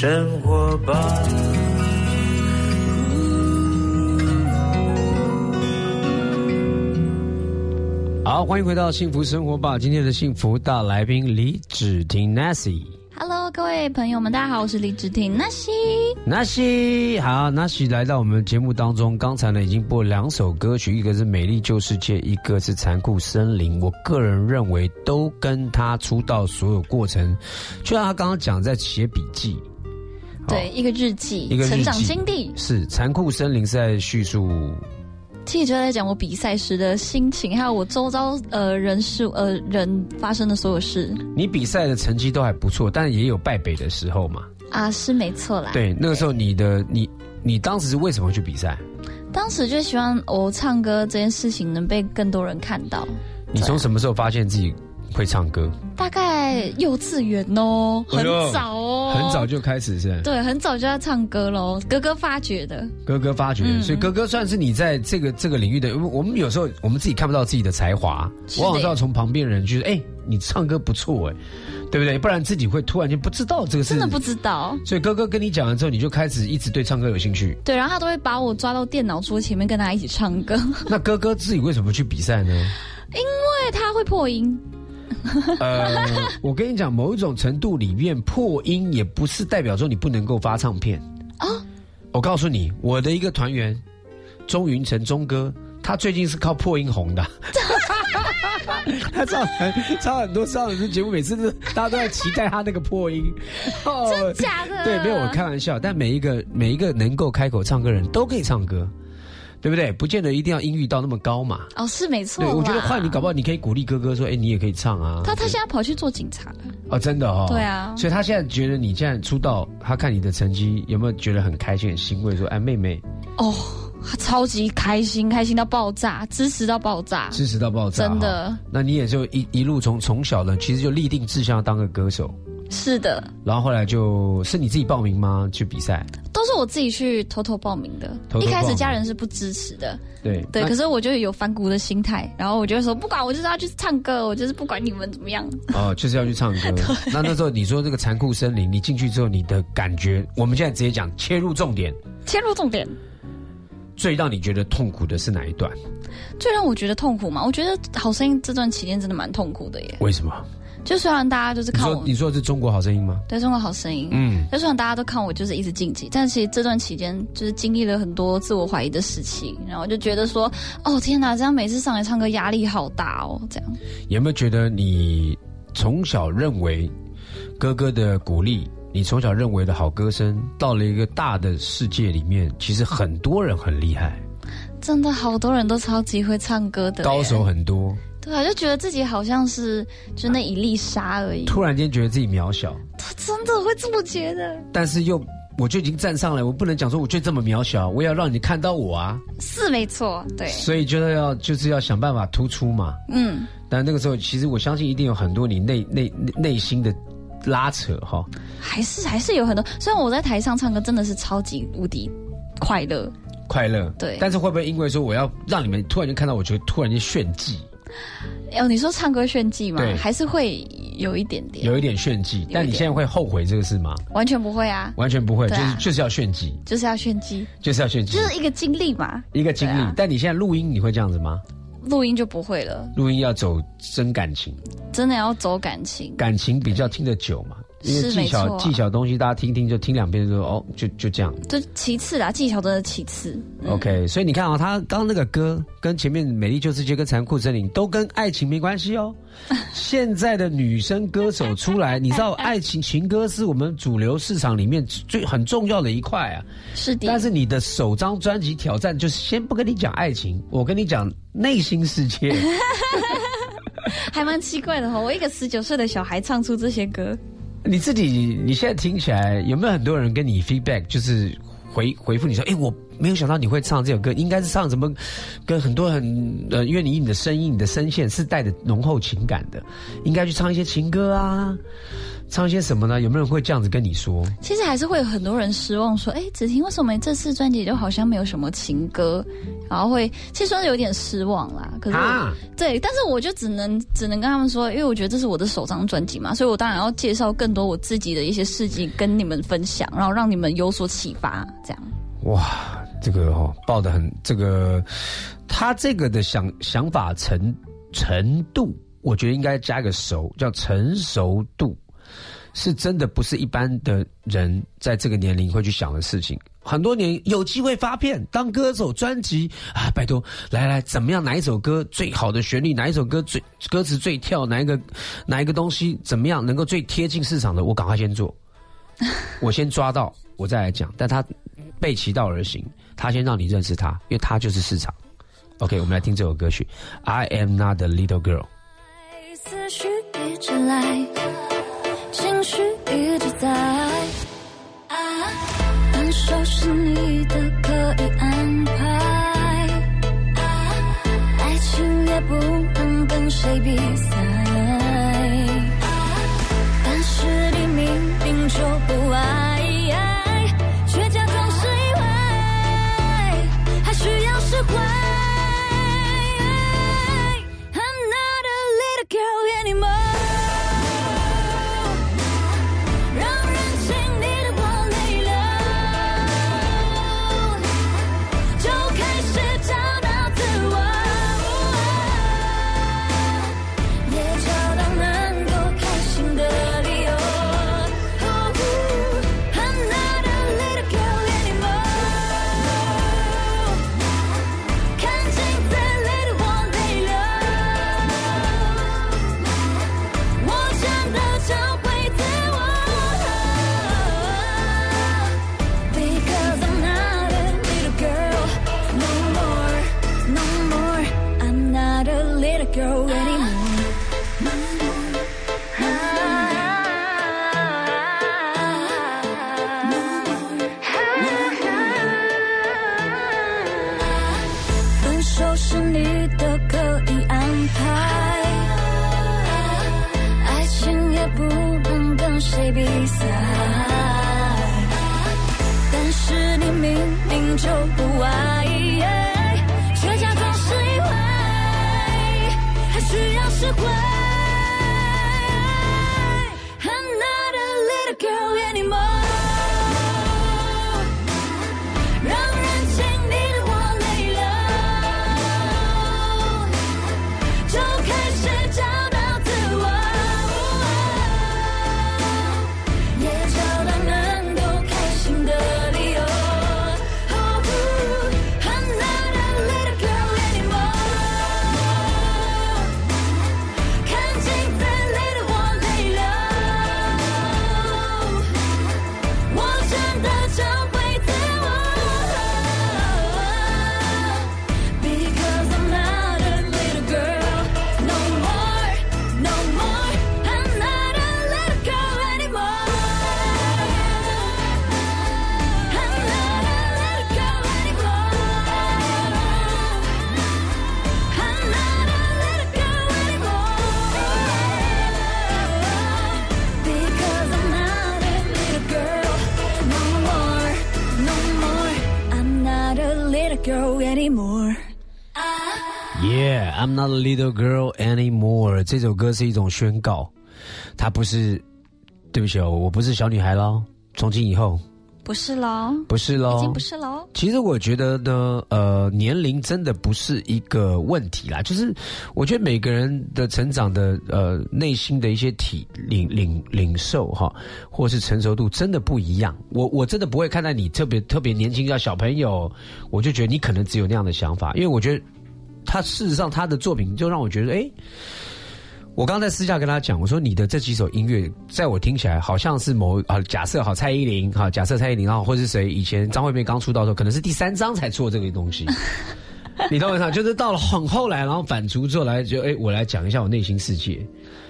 生活吧。好，欢迎回到幸福生活吧。今天的幸福大来宾李芷婷 Nancy。Hello，各位朋友们，大家好，我是李芷婷纳西。Nancy，好，Nancy 来到我们节目当中。刚才呢已经播两首歌曲，一个是《美丽旧世界》，一个是《残酷森林》。我个人认为都跟他出道所有过程，就像他刚刚讲，在写笔记。对，一个日记，一个成长经历。是《残酷森林》是在叙述其实就在讲我比赛时的心情，还有我周遭呃人事呃人发生的所有事你比赛的成绩都还不错，但也有败北的时候嘛。啊，是没错啦。，对，那个时候你的你你当时是为什么去比赛？当时就希望我唱歌这件事情能被更多人看到。你从什么时候发现自己会唱歌？大概幼稚园哦，很早哦，很早就开始是？对，很早就要唱歌喽，哥哥发掘的。哥哥发掘，嗯所以哥哥算是你在这个这个领域的。我们有时候我们自己看不到自己的才华，往往是要从旁边人就是哎、你唱歌不错哎，对不对？不然自己会突然间不知道这个事真的不知道，所以哥哥跟你讲完之后，你就开始一直对唱歌有兴趣。对，然后他都会把我抓到电脑桌前面跟他一起唱歌，那哥哥自己为什么去比赛呢？因为他会破音。呃，我跟你讲，某一种程度里面破音也不是代表说你不能够发唱片啊我告诉你，我的一个团员钟云成钟哥，他最近是靠破音红的。他唱很唱很多上很多节目，每次都大家都在期待他那个破音。哦，真假的对，没有我开玩笑，但每一个每一个能够开口唱歌的人都可以唱歌，对不对？不见得一定要音域到那么高嘛。哦，是没错对，我觉得换你搞不好，你可以鼓励哥哥说：“哎，你也可以唱啊。”他他现在跑去做警察了。哦，真的哦。对啊所以他现在觉得你现在出道，他看你的成绩，有没有觉得很开心、很欣慰？说：“哎，妹妹，哦，他超级开心，开心到爆炸，支持到爆炸。支持到爆炸。”真的。那你也就一一路从从小呢，其实就立定志向要当个歌手，是的，然后后来就是你自己报名吗？去比赛？都是我自己去偷偷报名的。偷偷名一开始家人是不支持的，对对，可是我就有反骨的心态，然后我就会说，不管我就是要去唱歌，我就是不管你们怎么样。哦，就是要去唱歌。那那时候你说这个残酷森林，你进去之后，你的感觉，我们现在直接讲切入重点，切入重点，最让你觉得痛苦的是哪一段？最让我觉得痛苦嘛，我觉得好声音这段期间真的蛮痛苦的耶。为什么？就虽然大家就是看我你说的是中国好声音吗？对中国好声音，嗯，就虽然大家都看我就是一直晋级，但其实这段期间就是经历了很多自我怀疑的事情，然后就觉得说，哦天哪，这样每次上来唱歌压力好大哦，这样。有没有觉得你从小认为哥哥的鼓励，你从小认为的好歌声，到了一个大的世界里面，其实很多人很厉害，真的好多人都超级会唱歌的高手，很多，对啊，就觉得自己好像是就那一粒沙而已，突然间觉得自己渺小，他真的会这么觉得？但是又我就已经站上来，我不能讲说我就这么渺小，我也要让你看到我啊，是没错，对，所以就是要就是要想办法突出嘛。嗯，但那个时候，其实我相信一定有很多你内内内内心的拉扯哈。还是还是有很多。虽然我在台上唱歌真的是超级无敌快乐，快乐，对。但是会不会因为说我要让你们突然间看到我，就突然间炫技，哦，你说唱歌炫技吗对？还是会有一点点，有一点炫技，但你现在会后悔这个事吗？完全不会啊，完全不会，就是就是要炫技，就是要炫技，就是要炫技就，是一个经历嘛。一个经历啊。但你现在录音你会这样子吗？录音就不会了，录音要走真感情，真的要走感情。感情比较听得久嘛。因为是技巧技巧东西，大家听听就听两遍就说哦，就就这样。这其次啦，技巧真的其次。嗯 OK，所以你看啊、他刚刚那个歌跟前面《美丽旧世界》跟《残酷森林》都跟爱情没关系哦。现在的女生歌手出来，你知道爱情情歌是我们主流市场里面最很重要的一块啊。是的，但是你的首张专辑挑战就是先不跟你讲爱情，我跟你讲内心世界。还蛮奇怪的哦。我一个十九岁的小孩唱出这些歌，你自己你现在听起来有没有很多人跟你 feedback，就是回回复你说，哎，我没有想到你会唱这首歌，应该是唱什么？跟很多很呃，因为你你的声音、你的声线是带着浓厚情感的，应该去唱一些情歌啊，唱一些什么呢？有没有人会这样子跟你说？其实还是会有很多人失望，说：“哎，子婷，为什么这次专辑就好像没有什么情歌？”然后会其实说有点失望啦。可是对，但是我就只能只能跟他们说，因为我觉得这是我的首张专辑嘛，所以我当然要介绍更多我自己的一些事迹跟你们分享，然后让你们有所启发。这样哇，这个哦，报的很这个，他这个的想想法程程度，我觉得应该加个熟，叫成熟度。是真的不是一般的人在这个年龄会去想的事情。很多年有机会发片当歌手专辑啊，拜托来来怎么样？哪一首歌最好的旋律？哪一首歌最歌词最跳？哪一个哪一个东西怎么样能够最贴近市场的？我赶快先做，我先抓到，我再来讲。但他背其道而行，他先让你认识他，因为他就是市场。OK，我们来听这首歌曲《I Am Not a Little Girl》。情你的可以安排，爱情也不能跟谁比赛，但是你明明就不爱，是你都可以安排。爱情也不能跟谁比赛，但是你明明就不爱，却假装是意外，还需要释怀。I'm not a little girl anymore. 这首歌是一种宣告，它不是，对不起哦，我不是小女孩喽。从今以后，不是喽，不是喽，已经不是喽。其实我觉得呢，呃，年龄真的不是一个问题啦。就是我觉得每个人的成长的呃内心的一些体领领领受哈，或是成熟度真的不一样。我我真的不会看待你特别特别年轻叫小朋友，我就觉得你可能只有那样的想法，因为我觉得。他事实上，他的作品就让我觉得，哎，我刚刚在私下跟他讲，我说你的这几首音乐，在我听起来好像是某啊，假设好蔡依林哈，假设蔡依林啊，或是谁以前张惠妹刚出道的时候，可能是第三张才做这个东西。你懂我意思？就是到了很后来，然后反刍之后来，就哎，我来讲一下我内心世界。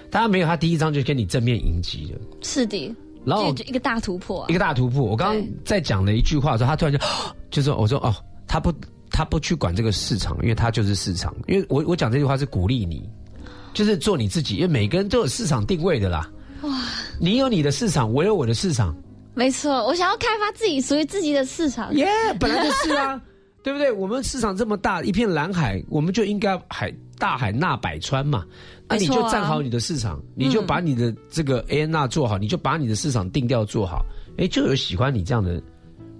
大家没有他第一张就跟你正面迎击的，是的，然后一个大突破，一个大突破。我刚刚在讲了一句话的时候，他突然就 就说：“我说哦，他不。”他不去管这个市场，因为他就是市场。因为我我讲这句话是鼓励你，就是做你自己。因为每个人都有市场定位的啦。哇，你有你的市场，我有我的市场。没错，我想要开发自己属于自己的市场。耶，本来就是啊，对不对？我们市场这么大，一片蓝海，我们就应该海大海纳百川嘛。那你就站好你的市场，你就把你的这个 A N R 做好，你就把你的市场定调做好。哎，就有喜欢你这样的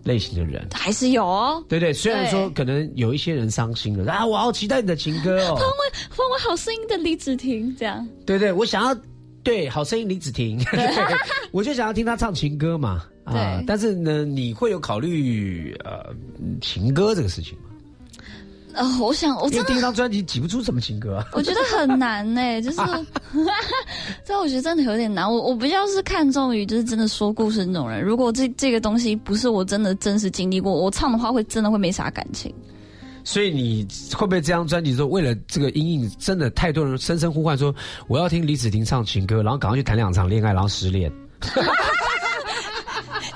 类型的人，还是有哦。对对，虽然说可能有一些人伤心了啊，我好期待你的情歌哦，风味风味好声音的李子婷这样。对对，我想要。对，好声音李子婷，我就想要听他唱情歌嘛。啊，但是呢，你会有考虑呃情歌这个事情吗？呃，我想，我真的第一张专辑挤不出什么情歌，我觉得很难呢。就是，这我觉得真的有点难。我我比较是看重于就是真的说故事那种人。如果这这个东西不是我真的真实经历过，我唱的话会真的会没啥感情。所以你会不会这张专辑说，为了这个阴影，真的太多人声声呼唤说，我要听李子婷唱情歌，然后赶快去谈两场恋爱，然后失恋。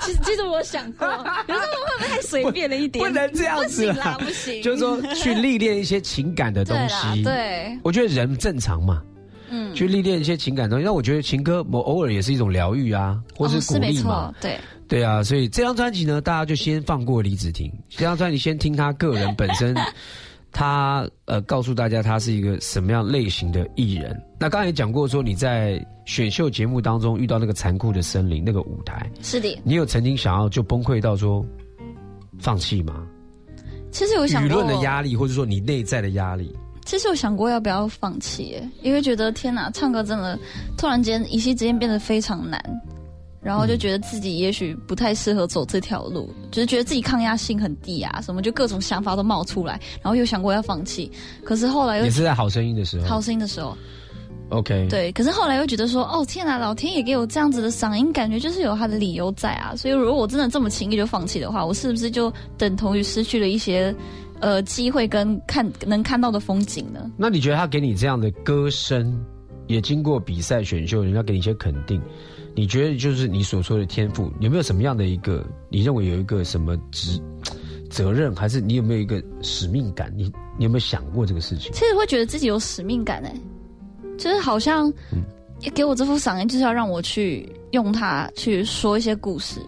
其实，其实我想过，可是我会不会太随便了一点？不能这样子啦，不行。就是说，去历练一些情感的东西。对，我觉得人正常嘛，嗯，去历练一些情感东西。那我觉得情歌，我偶尔也是一种疗愈啊，或是鼓励嘛。对。对啊，所以这张专辑呢，大家就先放过李子婷。这张专辑先听他个人本身，他呃告诉大家他是一个什么样类型的艺人。那刚才也讲过说你在选秀节目当中遇到那个残酷的森林那个舞台，是的，你有曾经想要就崩溃到说放弃吗？其实有想舆论的压力，或者说你内在的压力。其实我想过要不要放弃，因为觉得天哪，唱歌真的突然间一夕之间变得非常难。然后就觉得自己也许不太适合走这条路，就是觉得自己抗压性很低啊，什么就各种想法都冒出来，然后又想过要放弃，可是后来又也是在好声音的时候，好声音的时候，OK，对，可是后来又觉得说，哦天哪，老天也给我这样子的嗓音，感觉就是有他的理由在啊，所以如果我真的这么轻易就放弃的话，我是不是就等同于失去了一些呃机会跟看能看到的风景呢？那你觉得他给你这样的歌声，也经过比赛选秀，人家给你一些肯定？你觉得就是你所说的天赋，有没有什么样的一个？你认为有一个什么职责任，还是你有没有一个使命感？你你有没有想过这个事情？其实会觉得自己有使命感哎，就是好像给我这副嗓音，就是要让我去用它去说一些故事。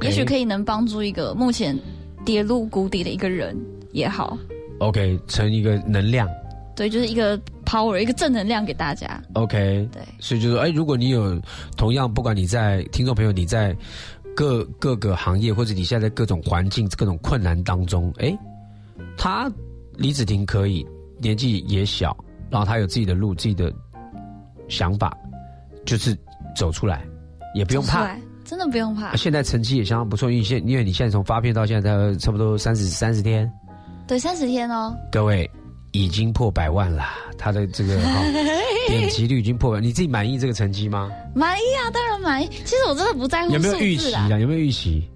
也许可以能帮助一个目前跌入谷底的一个人也好。OK，成一个能量。对，就是一个 power，一个正能量给大家。OK，对，所以就说，哎，如果你有同样，不管你在听众朋友，你在各各个行业，或者你现在在各种环境、各种困难当中，哎，他李子婷可以年纪也小，然后他有自己的路、自己的想法，就是走出来，也不用怕，真的不用怕。现在成绩也相当不错，因为现因为你现在从发片到现在差不多三十三十天，对，三十天哦，各位。已经破百万了，他的这个 点击率已经破万，你自己满意这个成绩吗？满意啊，当然满意。其实我真的不在乎有没有预期啊？有没有预期？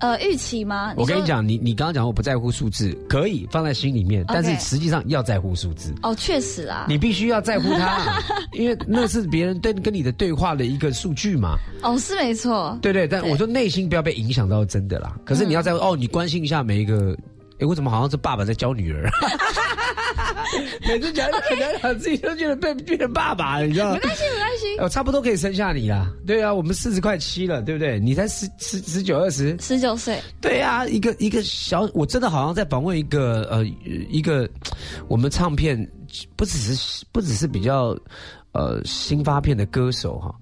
呃，预期吗？我跟你讲，你你刚刚讲我不在乎数字，可以放在心里面，但是实际上要在乎数字。哦，确实啊，你必须要在乎它，因为那是别人对跟你的对话的一个数据嘛。哦，是没错。对对，但我说内心不要被影响到真的啦。可是你要在乎哦，你关心一下每一个。哎，我怎么好像是爸爸在教女儿？每次讲讲讲，自己都觉得被变成爸爸了，你知道吗？没关系，没关系。我差不多可以生下你啦。对啊，我们四十快七了，对不对？你才十十十九二十，十九岁。对啊，一个一个小，我真的好像在访问一个呃一个我们唱片不只是不只是比较呃新发片的歌手哈。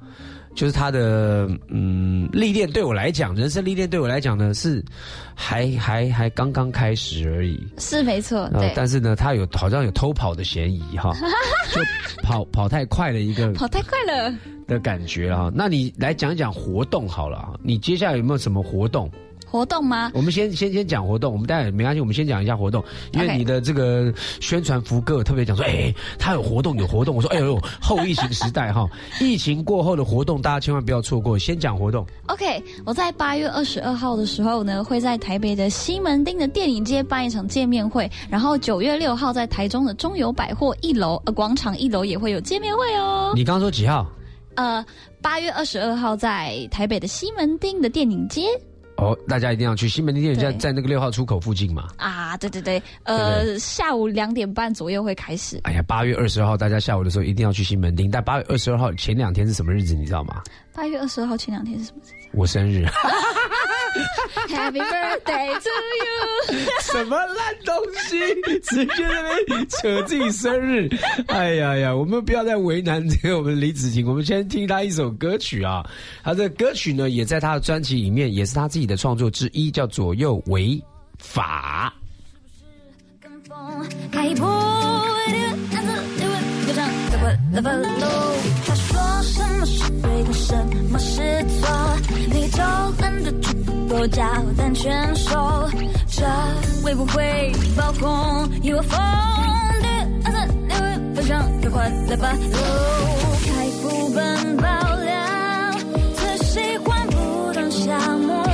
就是他的嗯历练对我来讲，人生历练对我来讲呢是还还还刚刚开始而已。是没错，对。但是呢，他有好像有偷跑的嫌疑哈，就跑跑太快了一个跑太快了的感觉啊。那你来讲一讲活动好了，你接下来有没有什么活动？活动吗？我们先先先讲活动，我们待会没关系，我们先讲一下活动，因为你的这个宣传福哥特别讲说，哎，他有活动有活动，我说，哎呦，后疫情时代哈，疫情过后的活动大家千万不要错过，先讲活动。OK，我在八月二十二号的时候呢，会在台北的西门町的电影街办一场见面会，然后九月六号在台中的中友百货一楼呃广场一楼也会有见面会哦。你刚刚说几号？呃，八月二十二号在台北的西门町的电影街。哦，大家一定要去西门町店，在在那个六号出口附近嘛。啊，对对对，呃，下午两点半左右会开始。哎呀，八月二十二号，大家下午的时候一定要去西门町。但八月二十二号前两天是什么日子？你知道吗？八月二十二号前两天是什么日子？我生日。Happy birthday to you！什么烂东西，直接那边扯自己生日。哎呀呀，我们不要再为难这个我们李子晴，我们先听他一首歌曲啊。他的歌曲呢，也在他的专辑里面，也是他自己的创作之一，叫《左右为法》。他说什么是对，跟什么是错，你都懒得去多交单全收，这会不会爆红？一窝蜂的暗色，你会分享个快乐吧？开副本爆料，最喜欢不断下模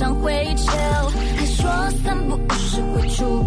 我常会求，还说三不五时会出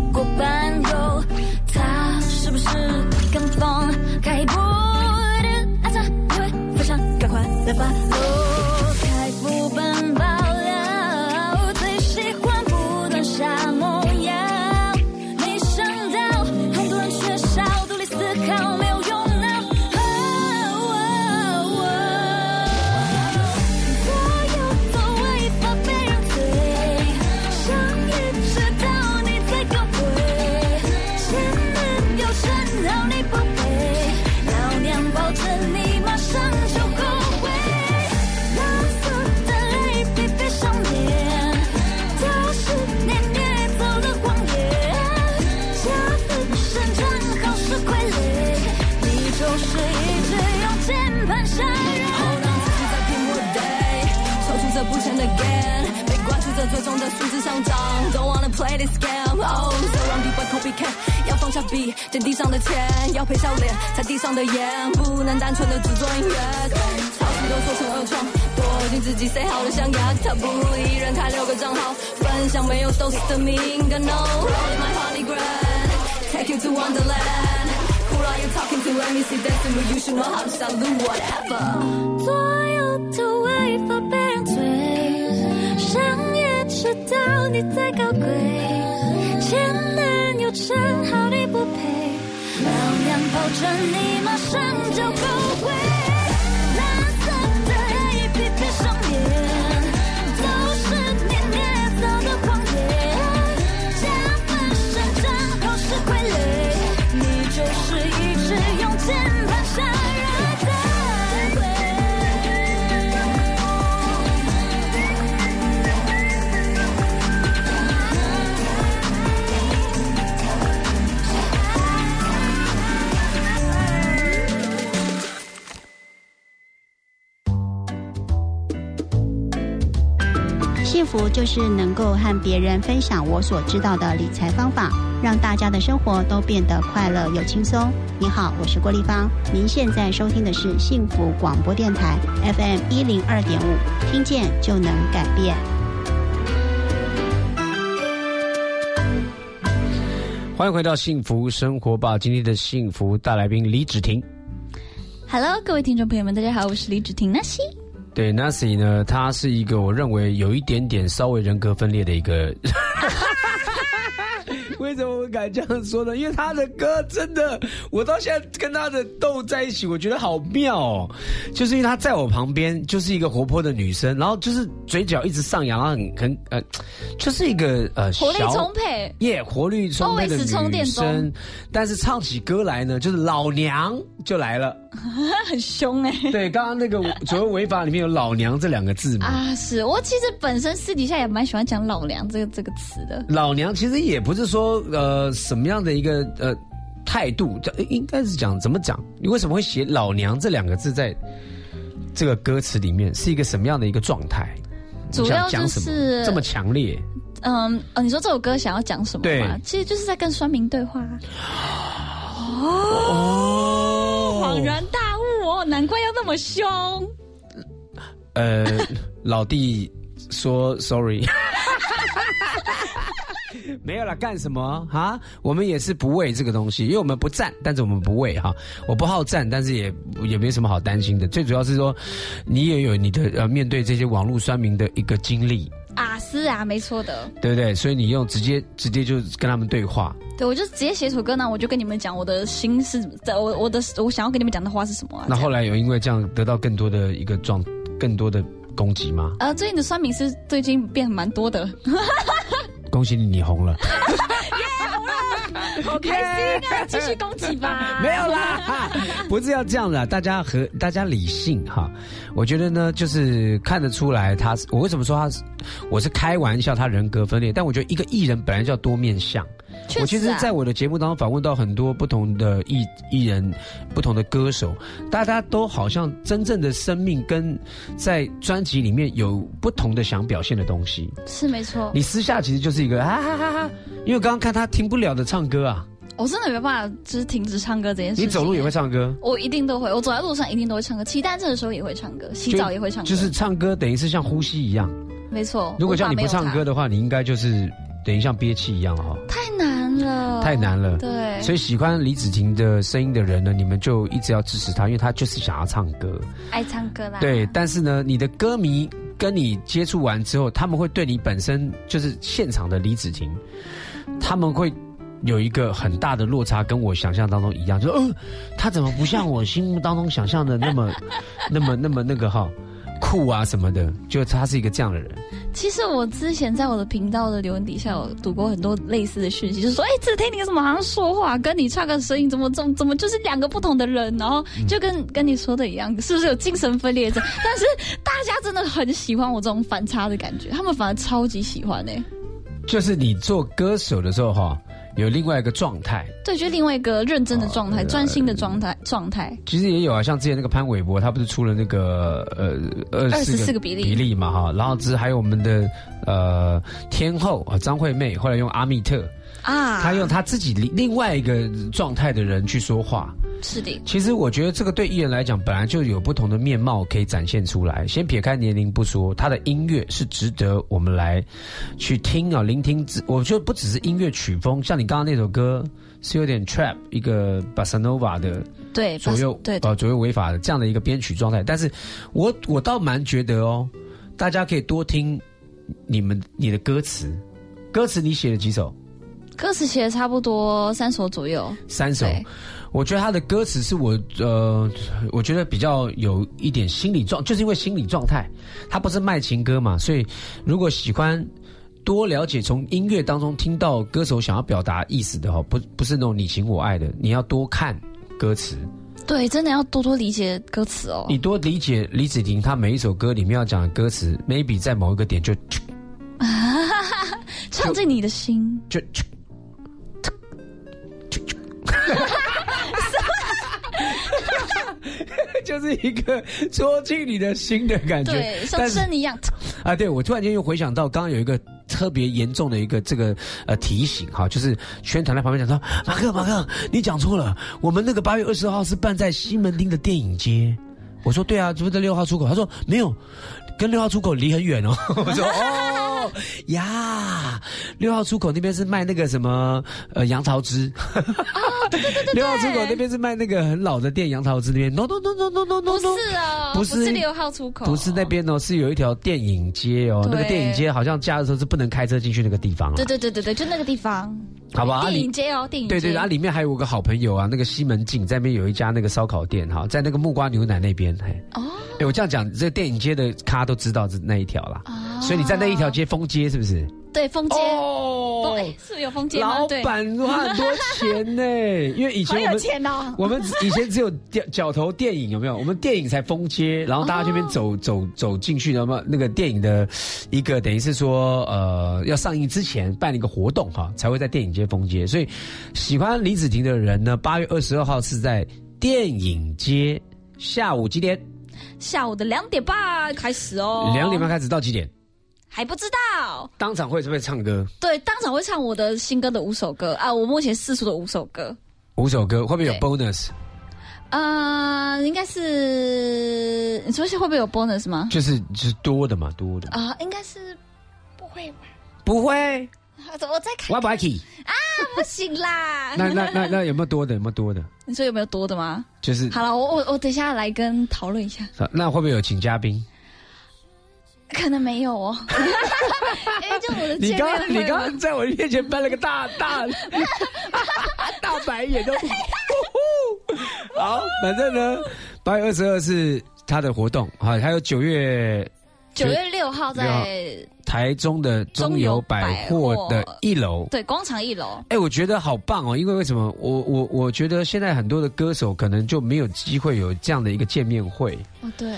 数字上涨。Don't wanna play this game，oh，so 让 people copycat，要放下笔，捡地上的钱，要赔笑脸，踩地上的盐，不能单纯的只做音乐。抄袭都说成二创，躲进自己塞好的象牙塔，不一人开六个账号，分享没有收拾的敏感 No，rolling my honey grain，take you to wonderland。Who are you talking to？Let me see dancing，but you should know how to salute whatever。左右都违法被人追，想到你在高贵，前男友称好你不配，老娘保证你马上就后悔。就是能够和别人分享我所知道的理财方法，让大家的生活都变得快乐又轻松。你好，我是郭丽芳，您现在收听的是幸福广播电台 FM 一零二点五，听见就能改变。欢迎回到幸福生活吧，今天的幸福大来宾李芷婷。Hello，各位听众朋友们，大家好，我是李芷婷，那西。对，Nancy 呢，他是一个我认为有一点点稍微人格分裂的一个。为什么我敢这样说呢？因为他的歌真的，我到现在跟他的斗在一起，我觉得好妙哦。就是因为他在我旁边，就是一个活泼的女生，然后就是嘴角一直上扬，然后很很呃，就是一个呃活力充沛，耶，活力充沛的女生。但是唱起歌来呢，就是老娘就来了，很凶哎。对，刚刚那个 左右违法里面有老娘这两个字嘛？啊，是我其实本身私底下也蛮喜欢讲老娘这个这个词的。老娘其实也不是说呃什么样的一个呃态度，应该是讲怎么讲？你为什么会写老娘这两个字在这个歌词里面？是一个什么样的一个状态？主要就是这么强烈。嗯，呃，你说这首歌想要讲什么吗？其实就是在跟酸民对话。哦，恍然大悟哦，难怪要那么凶。呃，老弟说 sorry。没有了，干什么啊？我们也是不为这个东西，因为我们不赞，但是我们不为哈。我不好赞，但是也也没什么好担心的。最主要是说，你也有你的呃面对这些网络酸民的一个经历，是啊，没错的，对不对？所以你用直接直接就跟他们对话。对，我就直接写首歌呢，我就跟你们讲我的心是在我我的我想要跟你们讲的话是什么。那后来有因为这样得到更多的一个状，更多的攻击吗？呃，最近的酸民是最近变蛮多的。恭喜你，你红了！好开心啊！继续恭喜吧。没有啦，不是要这样的，大家和大家理性哈。我觉得呢，就是看得出来，他我为什么说他是，我是开玩笑，他人格分裂。但我觉得一个艺人本来就要多面相。我其实，在我的节目当中访问到很多不同的艺艺人、不同的歌手，大家都好像真正的生命跟在专辑里面有不同的想表现的东西。是没错。你私下其实就是一个哈哈哈哈，因为刚刚看他停不了的唱歌啊。我真的没办法，就是停止唱歌这件事。你走路也会唱歌？我一定都会，我走在路上一定都会唱歌。骑单车的时候也会唱歌，洗澡也会唱歌。就是唱歌等于是像呼吸一样。没错。如果叫你不唱歌的话，你应该就是等于像憋气一样哈。太难了。太难了，对，所以喜欢李子婷的声音的人呢，你们就一直要支持她，因为她就是想要唱歌，爱唱歌啦。对，但是呢，你的歌迷跟你接触完之后，他们会对你本身就是现场的李子婷，他们会有一个很大的落差，跟我想象当中一样，就呃，他怎么不像我心目当中想象的那么、那么、那么那个哈？酷啊什么的，就他是一个这样的人。其实我之前在我的频道的留言底下有读过很多类似的讯息，就是说，哎，子听你怎么好像说话跟你唱个声音怎么怎么怎么就是两个不同的人，然后就跟跟你说的一样，是不是有精神分裂症？但是大家真的很喜欢我这种反差的感觉，他们反而超级喜欢呢。就是你做歌手的时候哈。有另外一个状态，对，就是另外一个认真的状态，专心的状态，状态。其实也有啊，像之前那个潘玮柏，他不是出了那个呃二十四个比例比例嘛哈，然后之还有我们的呃天后啊张惠妹，后来用阿密特。啊，他用他自己另另外一个状态的人去说话，是的。其实我觉得这个对艺人来讲，本来就有不同的面貌可以展现出来。先撇开年龄不说，他的音乐是值得我们来去听啊，聆听。我觉得不只是音乐曲风，像你刚刚那首歌是有点 trap，一个 bossa nova 的，对，左右对呃左右违法的这样的一个编曲状态。但是我我倒蛮觉得哦，大家可以多听你们你的歌词，歌词你写了几首？歌词写的差不多三首左右，三首。我觉得他的歌词是我呃，我觉得比较有一点心理状，就是因为心理状态，他不是卖情歌嘛，所以如果喜欢多了解从音乐当中听到歌手想要表达意思的哈，不不是那种你情我爱的，你要多看歌词。对，真的要多多理解歌词哦。你多理解李子婷，她每一首歌里面要讲的歌词，maybe 在某一个点就 唱进你的心，就。就 是一个戳进你的心的感觉，对，像针一样。啊，对，我突然间又回想到，刚刚有一个特别严重的一个这个呃提醒哈，就是宣传在旁边讲说，马克马克，你讲错了，我们那个八月二十号是办在西门町的电影街。我说对啊，是不是在六号出口？他说没有，跟六号出口离很远哦。我说哦。呀，六号出口那边是卖那个什么呃杨桃汁。哦，对对对对六号出口那边是卖那个很老的店杨桃汁那边。No no no no no no no，不是哦，不是六号出口，不是那边哦，是有一条电影街哦。那个电影街好像假的时候是不能开车进去那个地方。对对对对对，就那个地方。好吧，电影街哦，电影街对对，然后里面还有个好朋友啊，那个西门庆在那边有一家那个烧烤店哈，在那个木瓜牛奶那边。嘿哦，哎，我这样讲，这个电影街的咖都知道这那一条了。哦，所以你在那一条街封街是不是？对，封街哦，是不是有封街老板花很多钱呢，因为以前我们钱哦，我们以前只有脚脚头电影有没有？我们电影才封街，然后大家这边走走走进去，那么那个电影的一个等于是说呃要上映之前办了一个活动哈，才会在电影街封街。所以喜欢李子婷的人呢，八月二十二号是在电影街，下午几点？下午的两点半开始哦，两点半开始到几点？还不知道，当场会不会唱歌？对，当场会唱我的新歌的五首歌啊，我目前试出的五首歌。五首歌会不会有 bonus？啊，应该是你说是会不会有 bonus 吗？就是就是多的嘛，多的啊，应该是不会吧？不会，我再看。我不 k 啊，不行啦！那那那那有没有多的？有没有多的？你说有没有多的吗？就是好了，我我我等一下来跟讨论一下。那会不会有请嘉宾？可能没有哦，哎，就我的你刚刚你刚刚在我面前翻了个大大 大白眼都，好，反正呢，八月二十二是他的活动，好，还有九月九月六号在台中的中油百货的一楼，对，广场一楼。哎，我觉得好棒哦，因为为什么？我我我觉得现在很多的歌手可能就没有机会有这样的一个见面会。哦，对。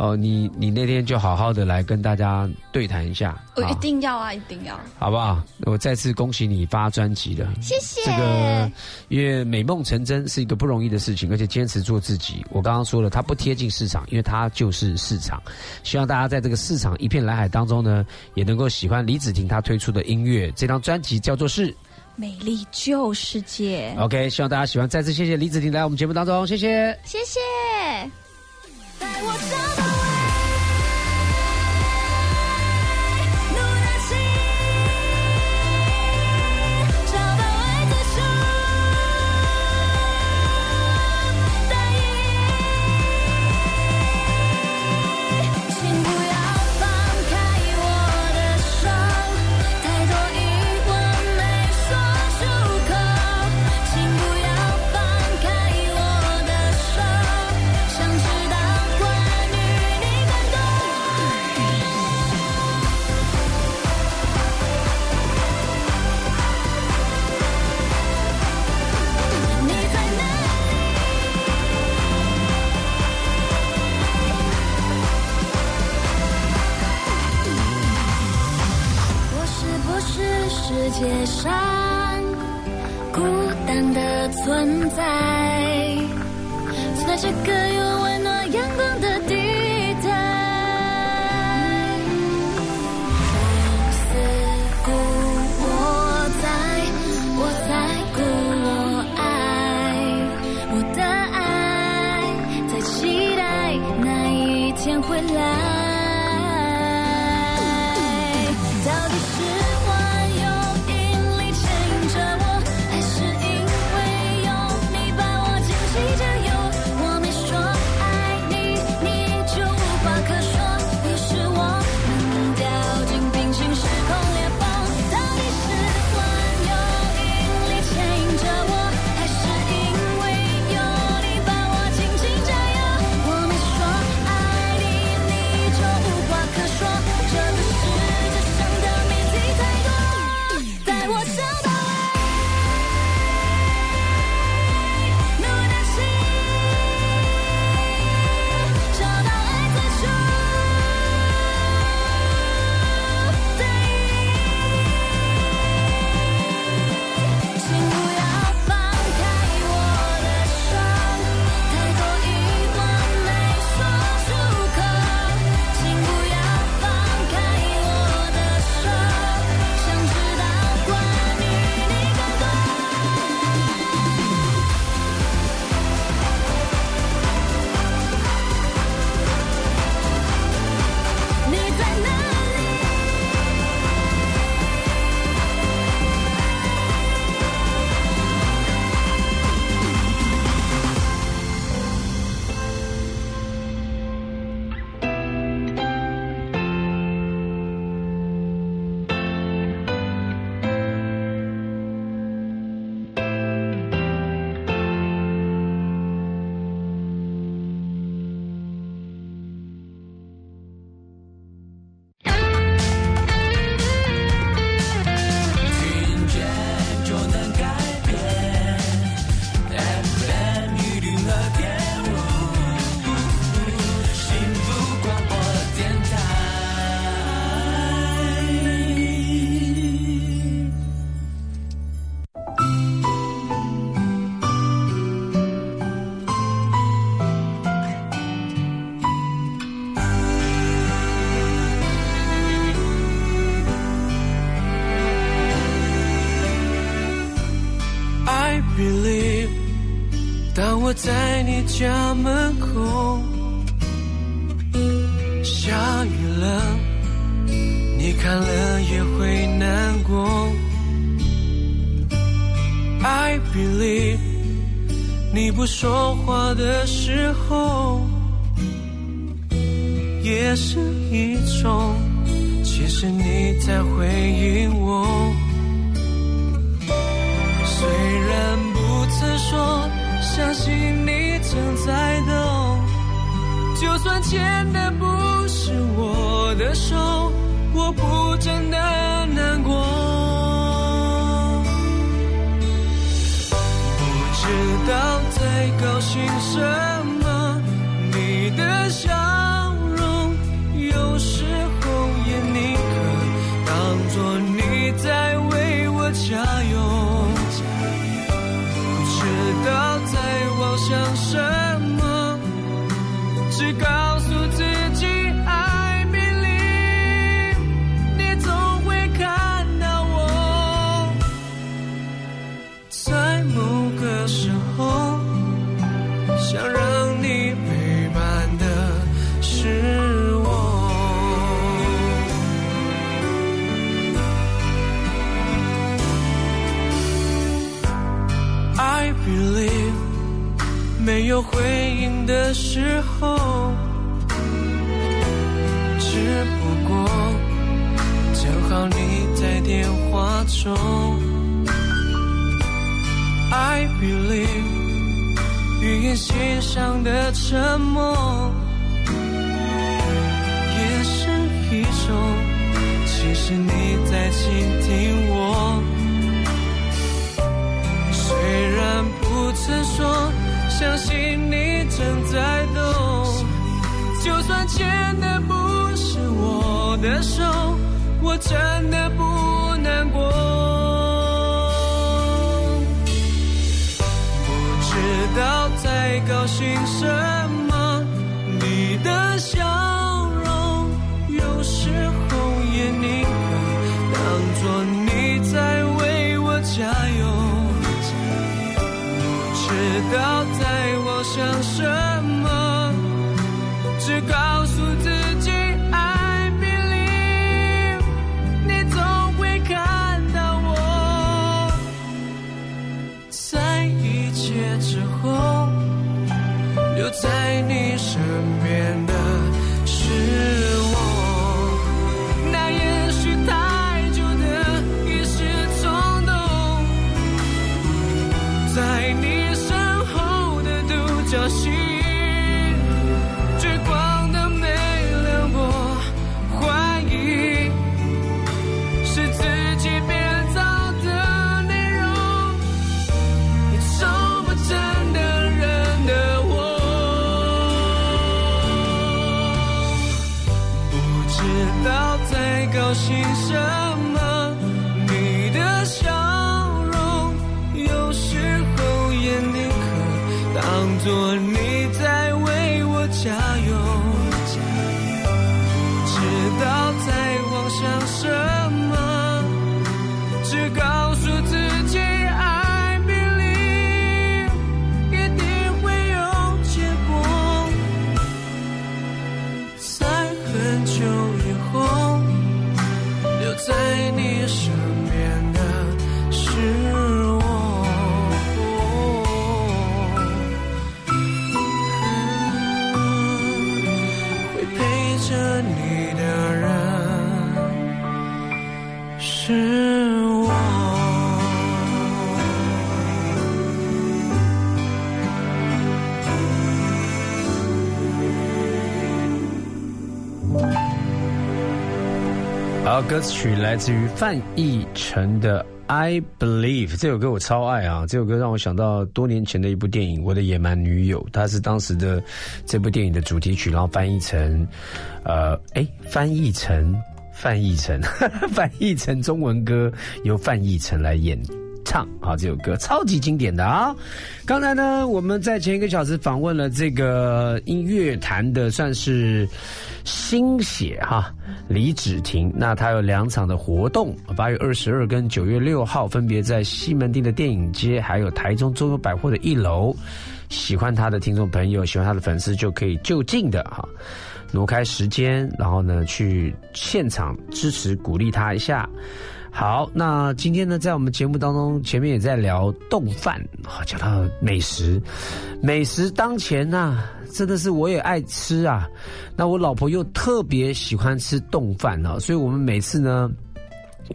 哦，你你那天就好好的来跟大家对谈一下，我一定要啊，一定要，好不好？我再次恭喜你发专辑了，谢谢。这个因为美梦成真是一个不容易的事情，而且坚持做自己。我刚刚说了，它不贴近市场，因为它就是市场。希望大家在这个市场一片蓝海当中呢，也能够喜欢李子婷她推出的音乐。这张专辑叫做是《美丽旧世界》。OK，希望大家喜欢。再次谢谢李子婷来我们节目当中，谢谢，谢谢。在我找到想回来。之后只不过正好你在电话中，i believe 语言欣赏的沉默也是一种，其实你在倾听我，虽然不曾说。相信你正在懂，就算牵的不是我的手，我真的不难过。不知道在高兴什么。琴声歌曲来自于范逸臣的《I Believe》，这首歌我超爱啊！这首歌让我想到多年前的一部电影《我的野蛮女友》，它是当时的这部电影的主题曲，然后翻译成，呃，哎，翻译成范逸臣，翻译成中文歌，由范逸臣来演。唱啊！这首歌超级经典的啊！刚才呢，我们在前一个小时访问了这个音乐坛的算是新血哈，李芷婷。那她有两场的活动，八月二十二跟九月六号分别在西门町的电影街，还有台中中友百货的一楼。喜欢她的听众朋友，喜欢她的粉丝就可以就近的哈，挪开时间，然后呢去现场支持鼓励她一下。好，那今天呢，在我们节目当中，前面也在聊冻饭啊，讲到美食，美食当前呐，真的是我也爱吃啊。那我老婆又特别喜欢吃冻饭啊，所以我们每次呢，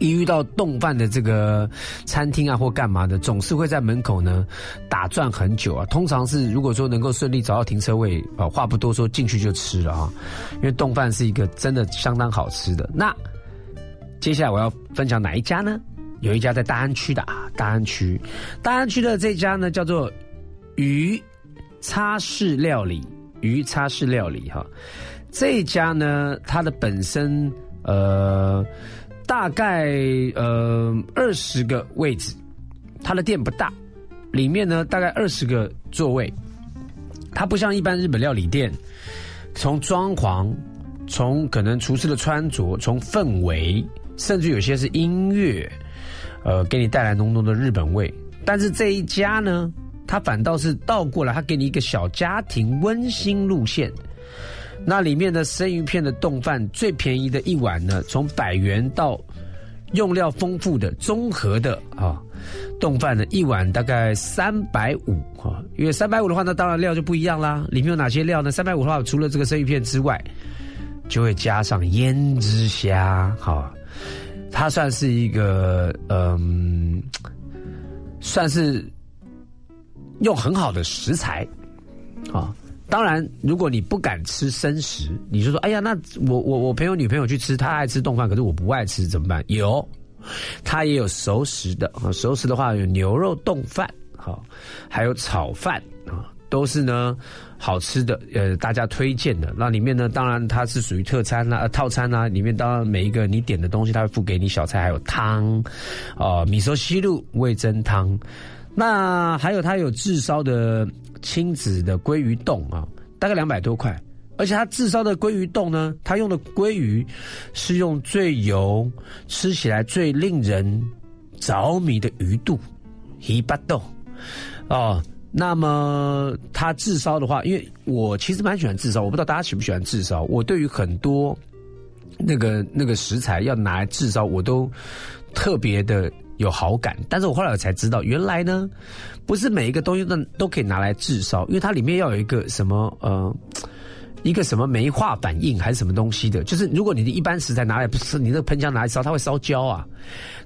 一遇到冻饭的这个餐厅啊或干嘛的，总是会在门口呢打转很久啊。通常是如果说能够顺利找到停车位啊，话不多说，进去就吃了啊，因为冻饭是一个真的相当好吃的。那接下来我要分享哪一家呢？有一家在大安区的啊，大安区，大安区的这家呢叫做鱼叉式料理，鱼叉式料理哈。这家呢，它的本身呃大概呃二十个位置，它的店不大，里面呢大概二十个座位，它不像一般日本料理店，从装潢，从可能厨师的穿着，从氛围。甚至有些是音乐，呃，给你带来浓浓的日本味。但是这一家呢，它反倒是倒过来，它给你一个小家庭温馨路线。那里面的生鱼片的冻饭，最便宜的一碗呢，从百元到用料丰富的综合的啊冻饭呢，一碗大概三百五啊。因为三百五的话，那当然料就不一样啦。里面有哪些料呢？三百五的话，除了这个生鱼片之外，就会加上胭脂虾，哈。它算是一个，嗯，算是用很好的食材，啊，当然，如果你不敢吃生食，你就说，哎呀，那我我我朋友女朋友去吃，她爱吃冻饭，可是我不爱吃，怎么办？有，它也有熟食的啊，熟食的话有牛肉冻饭，好，还有炒饭，都是呢。好吃的，呃，大家推荐的。那里面呢，当然它是属于特餐啦、套餐啦。里面当然每一个你点的东西，它会付给你小菜，还有汤，啊，米寿西路味增汤。那还有它有炙烧的亲子的鲑鱼冻啊，大概两百多块。而且它炙烧的鲑鱼冻呢，它用的鲑鱼是用最油、吃起来最令人着迷的鱼肚，一巴豆，哦。那么它自烧的话，因为我其实蛮喜欢自烧，我不知道大家喜不喜欢自烧。我对于很多那个那个食材要拿来自烧，我都特别的有好感。但是我后来我才知道，原来呢，不是每一个东西都都可以拿来自烧，因为它里面要有一个什么呃。一个什么煤化反应还是什么东西的，就是如果你的一般食材拿来不是你那个喷枪拿来烧，它会烧焦啊。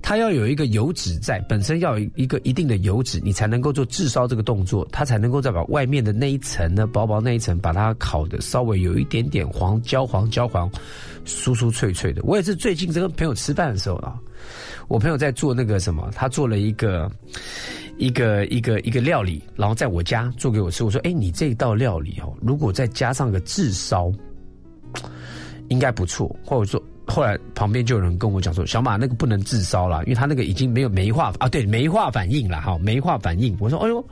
它要有一个油脂在，本身要有一个一定的油脂，你才能够做炙烧这个动作，它才能够再把外面的那一层呢，薄薄那一层把它烤的稍微有一点点黄焦黄焦黄，酥酥脆脆的。我也是最近在跟朋友吃饭的时候啊，我朋友在做那个什么，他做了一个。一个一个一个料理，然后在我家做给我吃。我说：“哎，你这道料理哦，如果再加上个炙烧，应该不错。”或者说，后来旁边就有人跟我讲说：“小马那个不能炙烧了，因为他那个已经没有煤化啊，对，煤化反应了哈，煤化反应。”我说：“哎呦，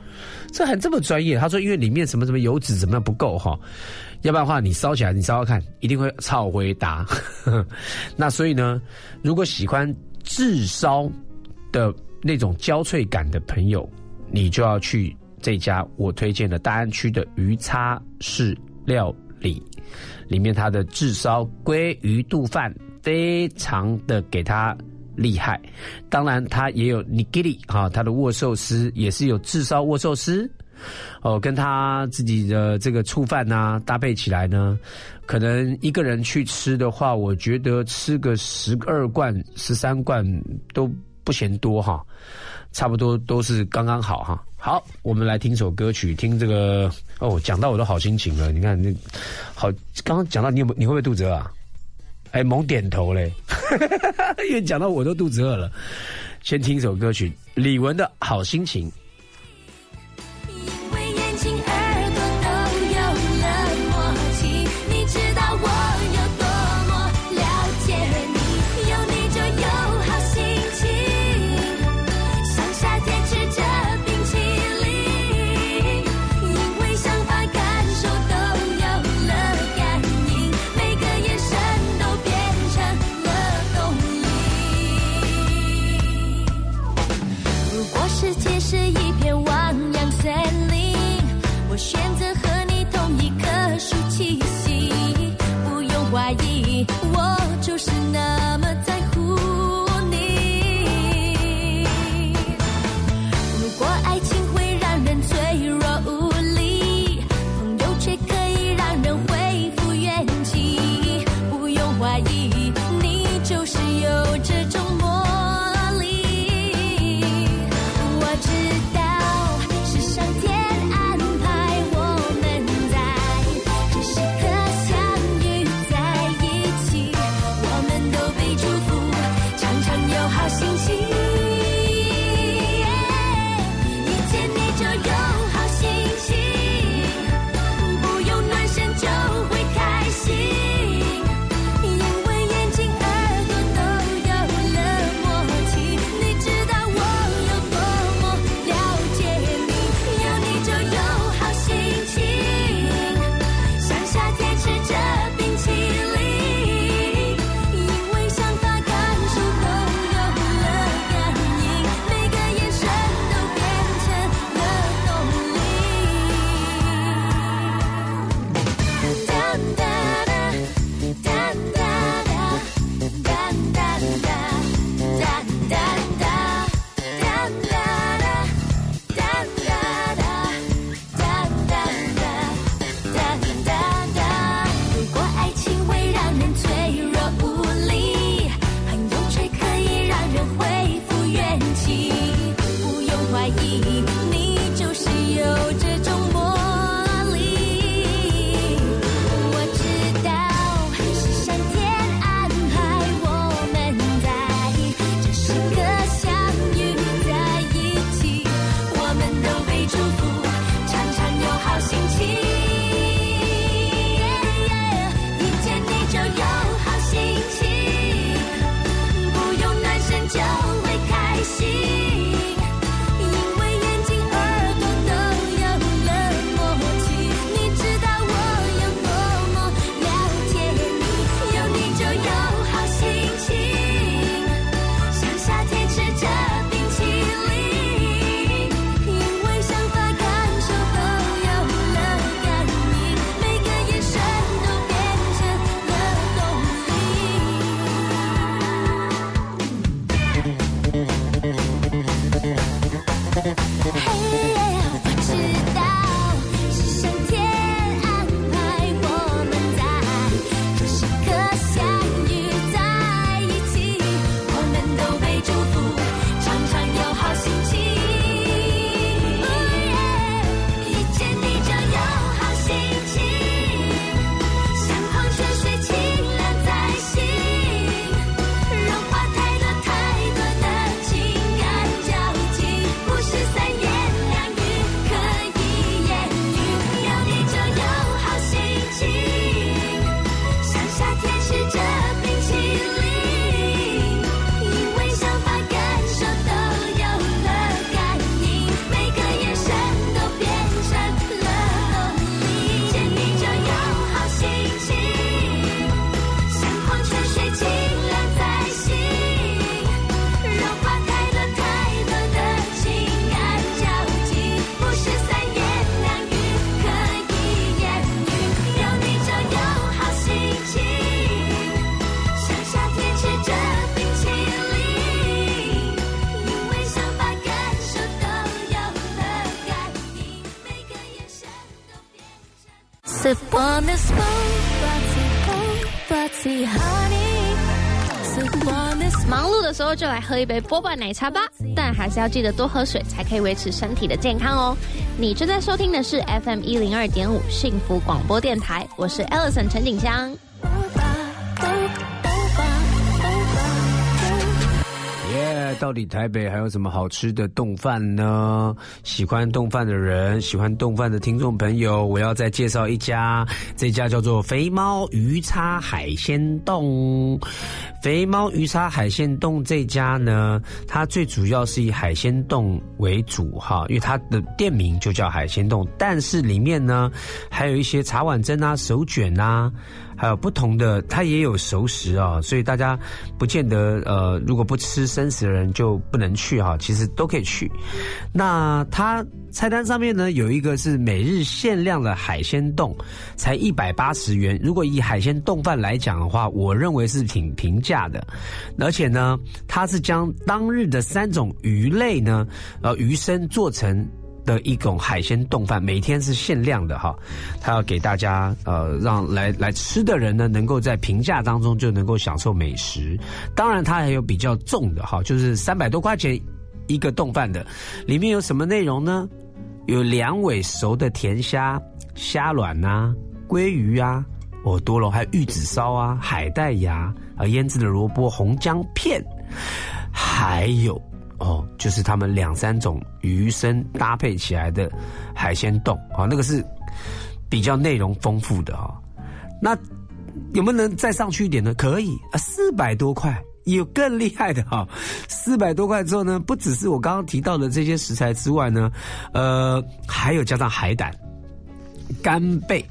这还这么专业？”他说：“因为里面什么什么油脂怎么样不够哈，要不然的话你烧起来，你烧烧看，一定会超回答。那所以呢，如果喜欢炙烧的。那种焦脆感的朋友，你就要去这家我推荐的大安区的鱼叉式料理，里面它的炙烧鲑鱼肚饭非常的给它厉害。当然，它也有 nigiri 哈，它的握寿司也是有炙烧握寿司哦，跟他自己的这个醋饭呐搭配起来呢，可能一个人去吃的话，我觉得吃个十二罐、十三罐都。不嫌多哈，差不多都是刚刚好哈。好，我们来听首歌曲，听这个哦，讲到我都好心情了。你看那好，刚刚讲到你有你会不会肚子饿啊？哎，猛点头嘞，因为讲到我都肚子饿了。先听一首歌曲，李玟的好心情。时候就来喝一杯波霸奶茶吧，但还是要记得多喝水，才可以维持身体的健康哦。你正在收听的是 FM 一零二点五幸福广播电台，我是 Ellison 陈景香。到底台北还有什么好吃的冻饭呢？喜欢冻饭的人，喜欢冻饭的听众朋友，我要再介绍一家，这家叫做肥猫鱼叉海鲜冻。肥猫鱼叉海鲜冻这家呢，它最主要是以海鲜冻为主哈，因为它的店名就叫海鲜冻，但是里面呢还有一些茶碗蒸啊、手卷啊。还有不同的，它也有熟食啊，所以大家不见得呃，如果不吃生食的人就不能去哈，其实都可以去。那它菜单上面呢有一个是每日限量的海鲜冻，才一百八十元。如果以海鲜冻饭来讲的话，我认为是挺平价的，而且呢，它是将当日的三种鱼类呢，呃，鱼生做成。的一种海鲜冻饭，每天是限量的哈，他要给大家呃，让来来吃的人呢，能够在平价当中就能够享受美食。当然，它还有比较重的哈，就是三百多块钱一个冻饭的，里面有什么内容呢？有两尾熟的甜虾、虾卵呐、鲑鱼啊、哦多了，还有玉子烧啊、海带芽啊、腌制的萝卜、红姜片，还有。哦，就是他们两三种鱼生搭配起来的海鲜冻啊，那个是比较内容丰富的哈。那有没有能再上去一点呢？可以啊，四百多块有更厉害的哈。四百多块之后呢，不只是我刚刚提到的这些食材之外呢，呃，还有加上海胆、干贝、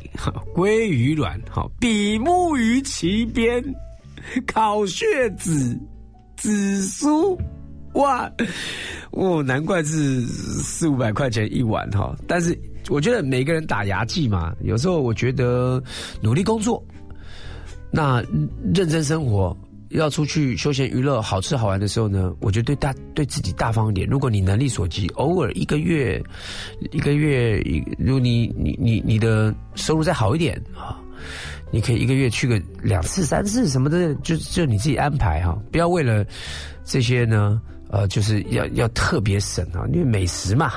鲑鱼卵、哈比目鱼鳍边、烤血子、紫苏。哇，哦，难怪是四五百块钱一碗哈！但是我觉得每个人打牙祭嘛，有时候我觉得努力工作，那认真生活，要出去休闲娱乐、好吃好玩的时候呢，我觉得对大对自己大方一点。如果你能力所及，偶尔一个月一个月，如你你你你的收入再好一点啊，你可以一个月去个两次、三次什么的，就就你自己安排哈，不要为了这些呢，呃，就是要要特别省啊，因为美食嘛，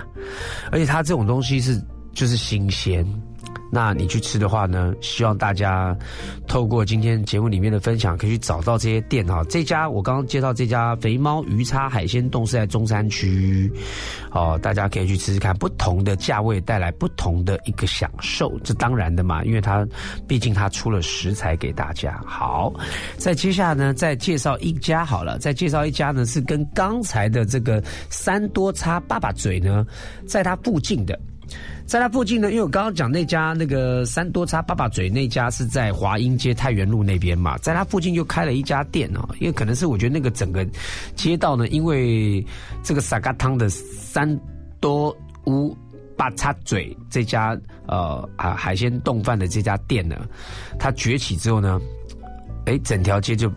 而且它这种东西是就是新鲜。那你去吃的话呢？希望大家透过今天节目里面的分享，可以去找到这些店哈。这家我刚刚介绍这家肥猫鱼叉海鲜冻是在中山区，哦，大家可以去吃吃看。不同的价位带来不同的一个享受，这当然的嘛，因为它毕竟它出了食材给大家。好，再接下来呢，再介绍一家好了，再介绍一家呢是跟刚才的这个三多叉爸爸嘴呢，在它附近的。在它附近呢，因为我刚刚讲那家那个三多叉爸爸嘴那家是在华阴街太原路那边嘛，在它附近又开了一家店哦，因为可能是我觉得那个整个街道呢，因为这个沙嘎汤的三多乌八叉嘴这家呃啊海鲜冻饭的这家店呢，它崛起之后呢，哎，整条街就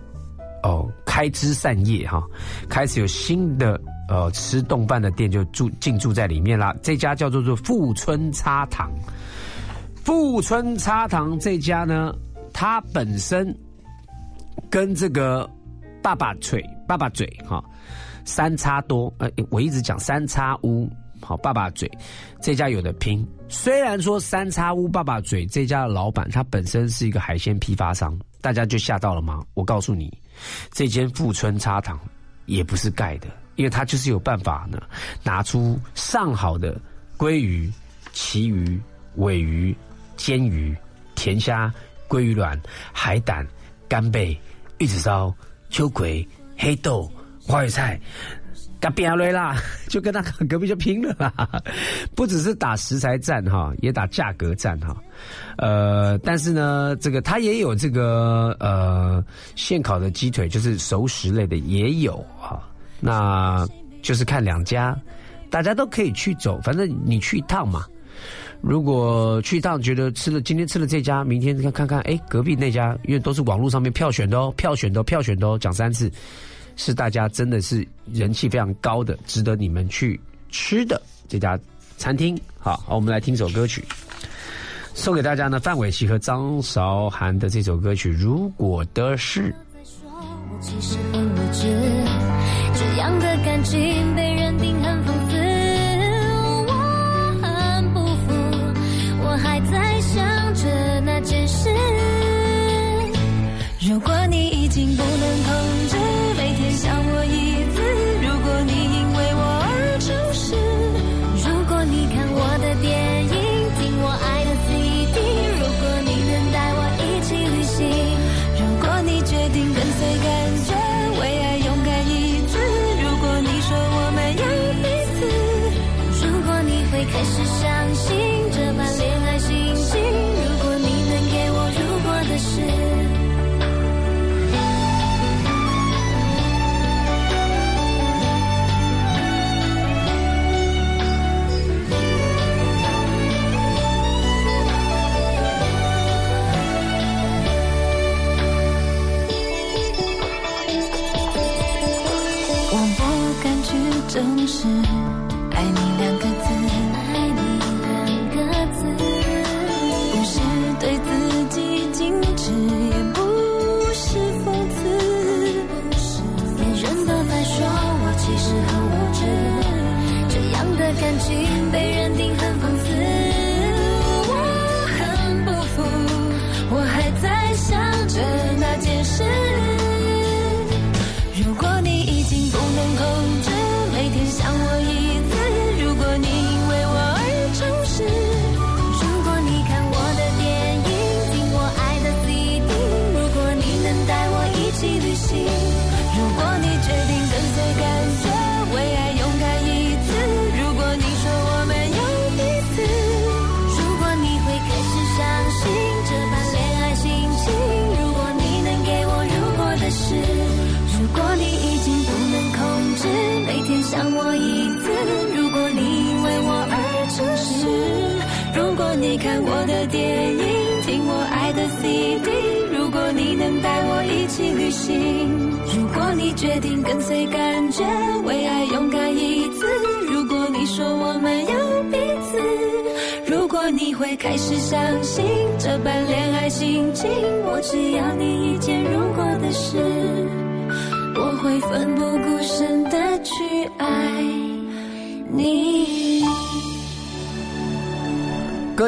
哦开枝散叶哈，开始有新的。呃，吃冻饭的店就住进驻在里面啦。这家叫做做富春叉堂，富春叉堂这家呢，它本身跟这个爸爸嘴爸爸嘴哈三叉多，呃，我一直讲三叉屋好爸爸嘴这家有的拼。虽然说三叉屋爸爸嘴这家的老板他本身是一个海鲜批发商，大家就吓到了吗？我告诉你，这间富春叉堂也不是盖的。因为他就是有办法呢，拿出上好的鲑鱼、旗鱼、尾鱼、煎鱼、甜虾、鲑鱼卵、海胆、干贝、玉子烧、秋葵、黑豆、花椰菜，干扁了啦，就跟他隔壁就拼了啦！不只是打食材战哈，也打价格战哈。呃，但是呢，这个他也有这个呃现烤的鸡腿，就是熟食类的也有哈。那就是看两家，大家都可以去走，反正你去一趟嘛。如果去一趟觉得吃了今天吃了这家，明天看看看，哎，隔壁那家，因为都是网络上面票选的哦，票选的票选的哦，讲三次，是大家真的是人气非常高的，值得你们去吃的这家餐厅。好，好，我们来听首歌曲，送给大家呢，范玮琪和张韶涵的这首歌曲《如果的事》。样的感情被认定很讽刺，我很不服，我还在想着那件事。如果你已经不能控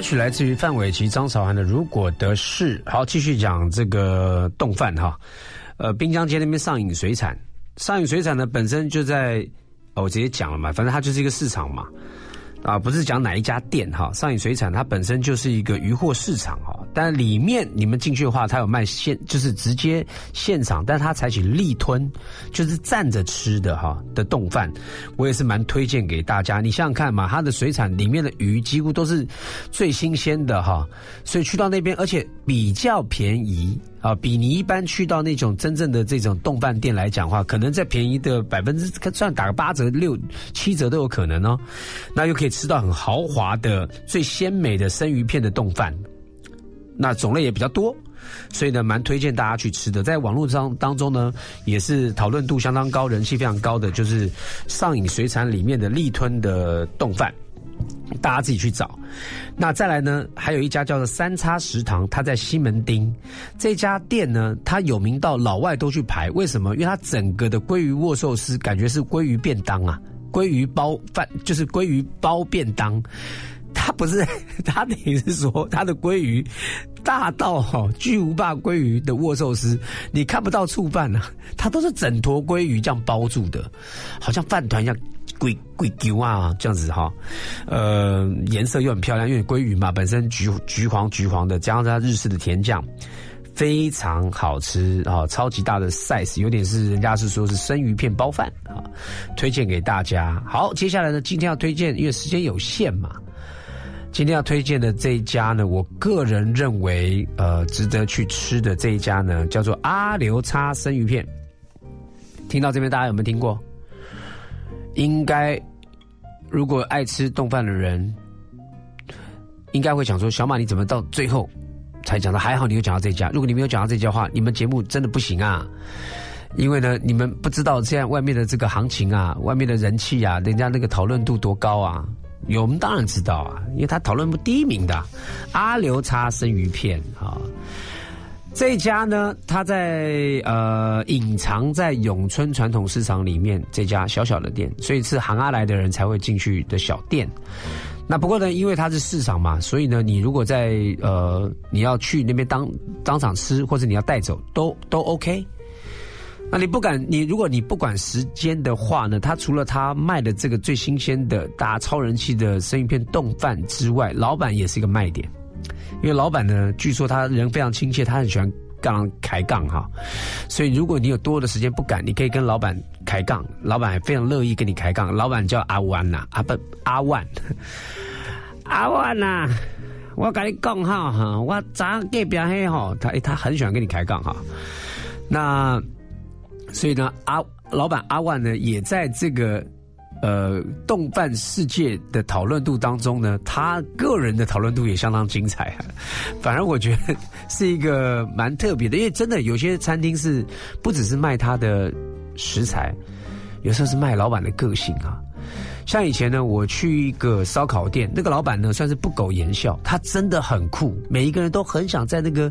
是来自于范玮琪、张韶涵的《如果得势》。好，继续讲这个冻饭哈。呃，滨江街那边上影水产，上影水产呢本身就在，我直接讲了嘛，反正它就是一个市场嘛。啊，不是讲哪一家店哈，上影水产它本身就是一个渔货市场哈，但里面你们进去的话，它有卖现，就是直接现场，但它采取立吞，就是站着吃的哈的冻饭，我也是蛮推荐给大家。你想想看嘛，它的水产里面的鱼几乎都是最新鲜的哈，所以去到那边，而且比较便宜。啊，比你一般去到那种真正的这种冻饭店来讲话，可能再便宜的百分之，算打个八折、六七折都有可能哦。那又可以吃到很豪华的、最鲜美的生鱼片的冻饭，那种类也比较多，所以呢，蛮推荐大家去吃的。在网络上当中呢，也是讨论度相当高、人气非常高的，就是上影水产里面的立吞的冻饭。大家自己去找。那再来呢？还有一家叫做三叉食堂，它在西门町。这家店呢，它有名到老外都去排。为什么？因为它整个的鲑鱼握寿司感觉是鲑鱼便当啊，鲑鱼包饭就是鲑鱼包便当。它不是，它等于是说它的鲑鱼大到哈巨无霸鲑鱼的握寿司，你看不到醋饭啊，它都是整坨鲑鱼这样包住的，好像饭团一样。贵贵丢啊，这样子哈，呃，颜色又很漂亮，因为鲑鱼嘛，本身橘橘黄橘黄的，加上它日式的甜酱，非常好吃啊，超级大的 size，有点是人家是说是生鱼片包饭啊，推荐给大家。好，接下来呢，今天要推荐，因为时间有限嘛，今天要推荐的这一家呢，我个人认为呃值得去吃的这一家呢，叫做阿刘叉生鱼片。听到这边，大家有没有听过？应该，如果爱吃冻饭的人，应该会想说：小马，你怎么到最后才讲到？还好你有讲到这家。如果你没有讲到这家话，你们节目真的不行啊！因为呢，你们不知道现在外面的这个行情啊，外面的人气啊，人家那个讨论度多高啊！有我们当然知道啊，因为他讨论不第一名的阿刘叉生鱼片啊。这家呢，它在呃隐藏在永春传统市场里面这家小小的店，所以是行阿来的人才会进去的小店。那不过呢，因为它是市场嘛，所以呢，你如果在呃你要去那边当当场吃，或者你要带走，都都 OK。那你不敢，你如果你不管时间的话呢，他除了他卖的这个最新鲜的、大超人气的生鱼片冻饭之外，老板也是一个卖点。因为老板呢，据说他人非常亲切，他很喜欢杠开杠哈，所以如果你有多的时间不敢，你可以跟老板开杠，老板也非常乐意跟你开杠。老板叫阿万呐，阿不阿万，阿万呐，我跟你讲哈，我早隔壁黑哈，他他很喜欢跟你开杠哈。那所以呢，阿老板阿万呢，也在这个。呃，动漫世界的讨论度当中呢，他个人的讨论度也相当精彩。反而我觉得是一个蛮特别的，因为真的有些餐厅是不只是卖他的食材，有时候是卖老板的个性啊。像以前呢，我去一个烧烤店，那个老板呢算是不苟言笑，他真的很酷，每一个人都很想在那个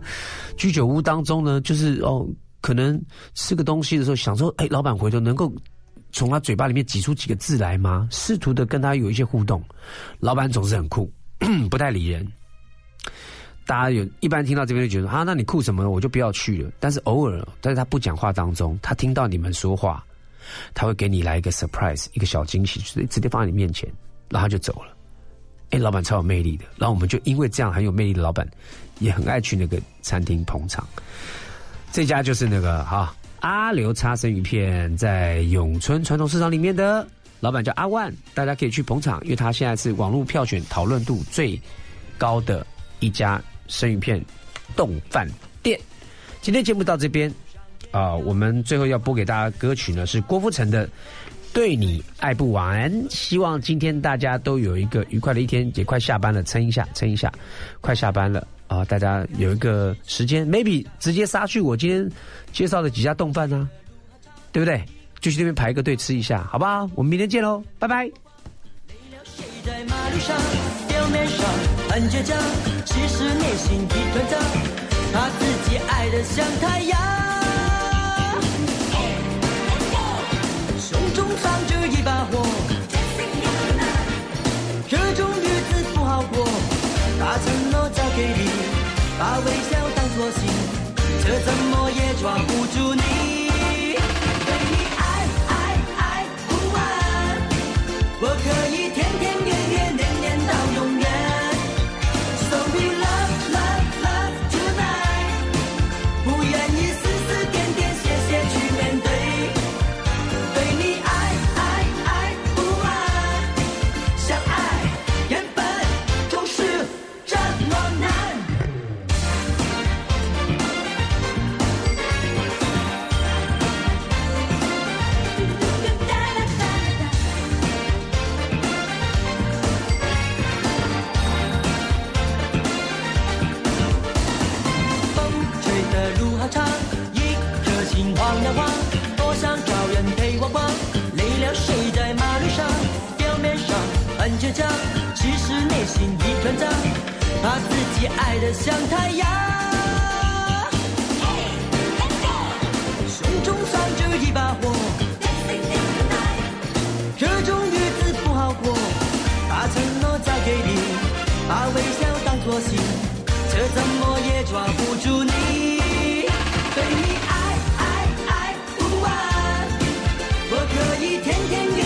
居酒屋当中呢，就是哦，可能吃个东西的时候，想说，哎，老板回头能够。从他嘴巴里面挤出几个字来吗？试图的跟他有一些互动。老板总是很酷，不太理人。大家有一般听到这边就觉得啊，那你酷什么？我就不要去了。但是偶尔，在他不讲话当中，他听到你们说话，他会给你来一个 surprise，一个小惊喜，直接直接放在你面前，然后就走了。哎，老板超有魅力的。然后我们就因为这样很有魅力的老板，也很爱去那个餐厅捧场。这家就是那个哈。阿刘叉生鱼片在永春传统市场里面的老板叫阿万，大家可以去捧场，因为他现在是网络票选讨论度最高的一家生鱼片冻饭店。今天节目到这边啊，我们最后要播给大家歌曲呢是郭富城的《对你爱不完》，希望今天大家都有一个愉快的一天，也快下班了，撑一下，撑一下，快下班了。啊，大家有一个时间，maybe 直接杀去我今天介绍的几家冻饭呢，对不对？就去那边排个队吃一下，好不好？我们明天见喽，拜拜。在马路上，表面上很倔强，其实内心一团糟。他自己爱的像太阳，胸中藏着一把火。这种给你，把微笑当作信，却怎么也抓不住你。爱得像太阳，胸中藏着一把火，这种日子不好过。把承诺交给你，把微笑当作信，却怎么也抓不住你。对你爱爱爱不完，我可以天天。